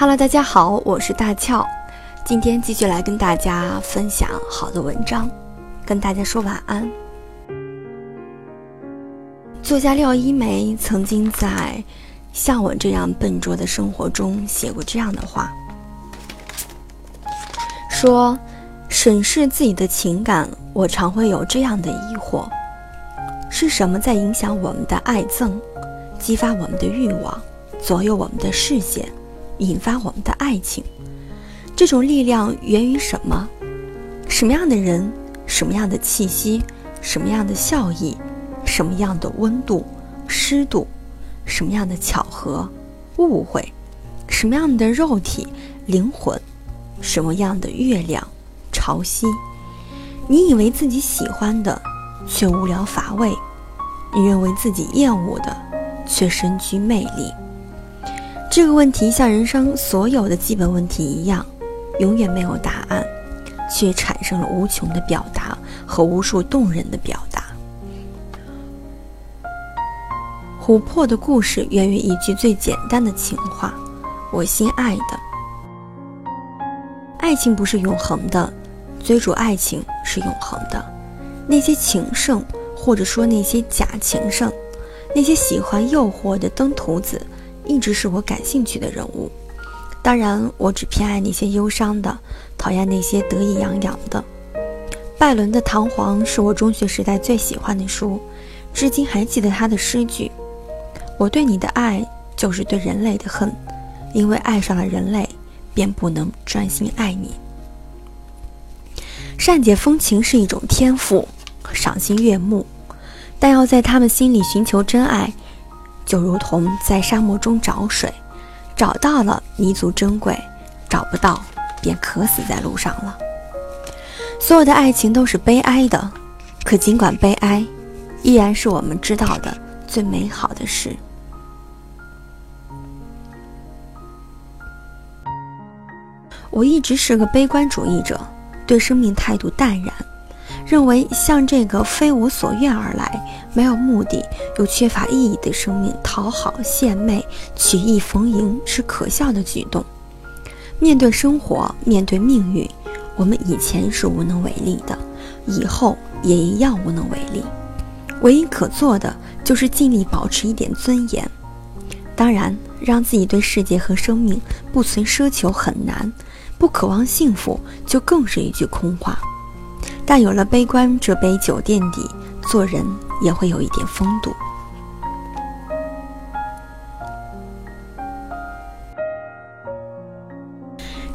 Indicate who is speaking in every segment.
Speaker 1: Hello，大家好，我是大俏，今天继续来跟大家分享好的文章，跟大家说晚安。作家廖一梅曾经在《像我这样笨拙的生活》中写过这样的话，说：审视自己的情感，我常会有这样的疑惑：是什么在影响我们的爱憎，激发我们的欲望，左右我们的视线？引发我们的爱情，这种力量源于什么？什么样的人？什么样的气息？什么样的笑意？什么样的温度、湿度？什么样的巧合、误会？什么样的肉体、灵魂？什么样的月亮、潮汐？你以为自己喜欢的，却无聊乏味；你认为自己厌恶的，却深具魅力。这个问题像人生所有的基本问题一样，永远没有答案，却产生了无穷的表达和无数动人的表达。琥珀的故事源于一句最简单的情话：“我心爱的。”爱情不是永恒的，追逐爱情是永恒的。那些情圣，或者说那些假情圣，那些喜欢诱惑的登徒子。一直是我感兴趣的人物，当然，我只偏爱那些忧伤的，讨厌那些得意洋洋的。拜伦的《唐璜》是我中学时代最喜欢的书，至今还记得他的诗句：“我对你的爱就是对人类的恨，因为爱上了人类，便不能专心爱你。”善解风情是一种天赋，赏心悦目，但要在他们心里寻求真爱。就如同在沙漠中找水，找到了弥足珍贵，找不到便渴死在路上了。所有的爱情都是悲哀的，可尽管悲哀，依然是我们知道的最美好的事。我一直是个悲观主义者，对生命态度淡然。认为向这个非我所愿而来、没有目的又缺乏意义的生命讨好献媚、曲意逢迎是可笑的举动。面对生活，面对命运，我们以前是无能为力的，以后也一样无能为力。唯一可做的就是尽力保持一点尊严。当然，让自己对世界和生命不存奢求很难，不渴望幸福就更是一句空话。但有了悲观这杯酒垫底，做人也会有一点风度。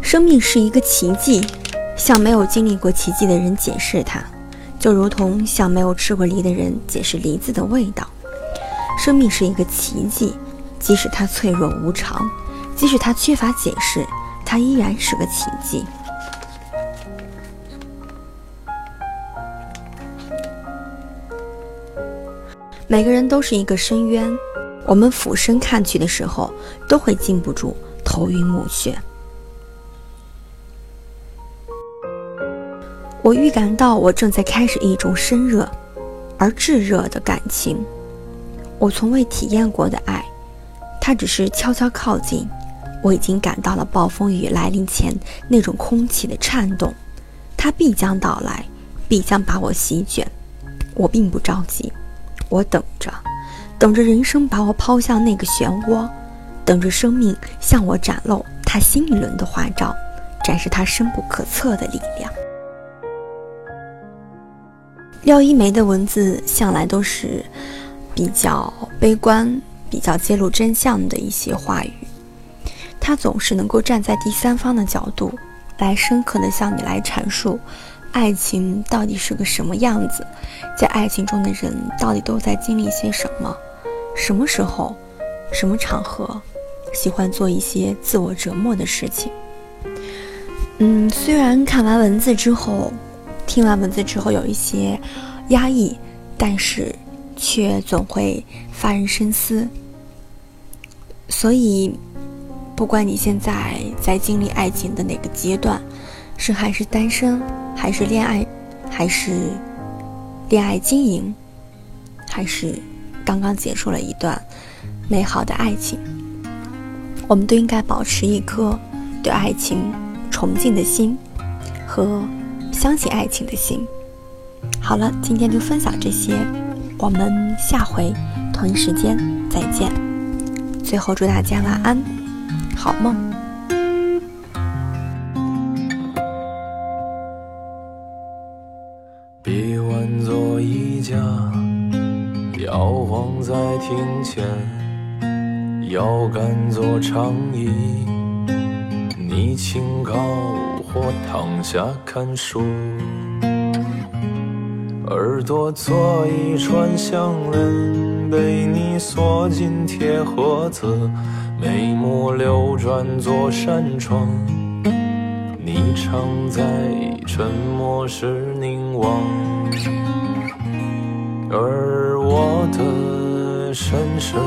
Speaker 1: 生命是一个奇迹，向没有经历过奇迹的人解释它，就如同向没有吃过梨的人解释梨子的味道。生命是一个奇迹，即使它脆弱无常，即使它缺乏解释，它依然是个奇迹。每个人都是一个深渊，我们俯身看去的时候，都会禁不住头晕目眩。我预感到我正在开始一种深热而炙热的感情，我从未体验过的爱，它只是悄悄靠近。我已经感到了暴风雨来临前那种空气的颤动，它必将到来，必将把我席卷。我并不着急。我等着，等着人生把我抛向那个漩涡，等着生命向我展露他新一轮的花招，展示他深不可测的力量。廖一梅的文字向来都是比较悲观、比较揭露真相的一些话语，她总是能够站在第三方的角度，来深刻的向你来阐述。爱情到底是个什么样子？在爱情中的人到底都在经历些什么？什么时候、什么场合，喜欢做一些自我折磨的事情？嗯，虽然看完文字之后，听完文字之后有一些压抑，但是却总会发人深思。所以，不管你现在在经历爱情的哪个阶段，是还是单身。还是恋爱，还是恋爱经营，还是刚刚结束了一段美好的爱情。我们都应该保持一颗对爱情崇敬的心和相信爱情的心。好了，今天就分享这些，我们下回同一时间再见。最后祝大家晚安，好梦。
Speaker 2: 摇晃在庭前，腰杆做长椅，你清高或躺下看书。耳朵做一串项链，被你锁进铁盒子。眉目流转做扇窗，你常在沉默时凝望。而我的深深，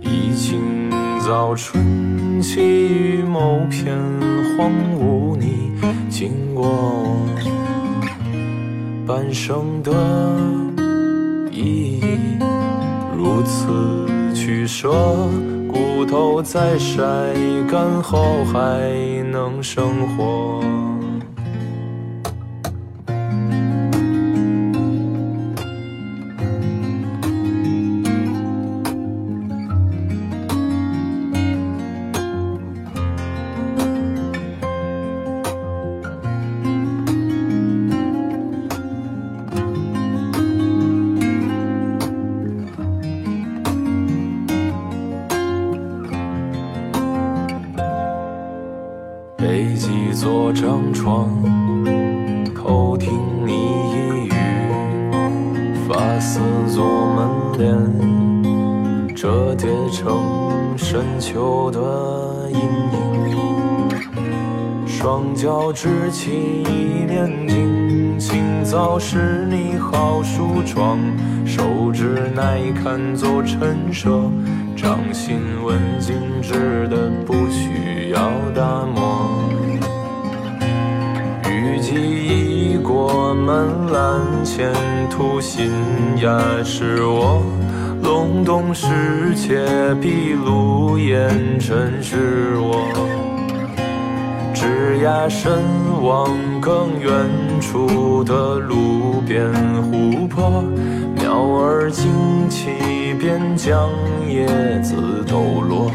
Speaker 2: 已经早春起于某片荒芜，你经过。半生的意义，如此取舍，骨头在晒干后还能生活。偷听你一语，发丝做门帘，折叠成深秋的阴影。双脚支起一面镜，清早是你好梳妆，手指耐看做陈设，掌心纹精致的不需要打磨。雨季已过门栏，前途新芽是我隆冬时节闭路烟尘是我。枝桠深望更远处的路边湖泊，鸟儿惊起边疆叶子抖落。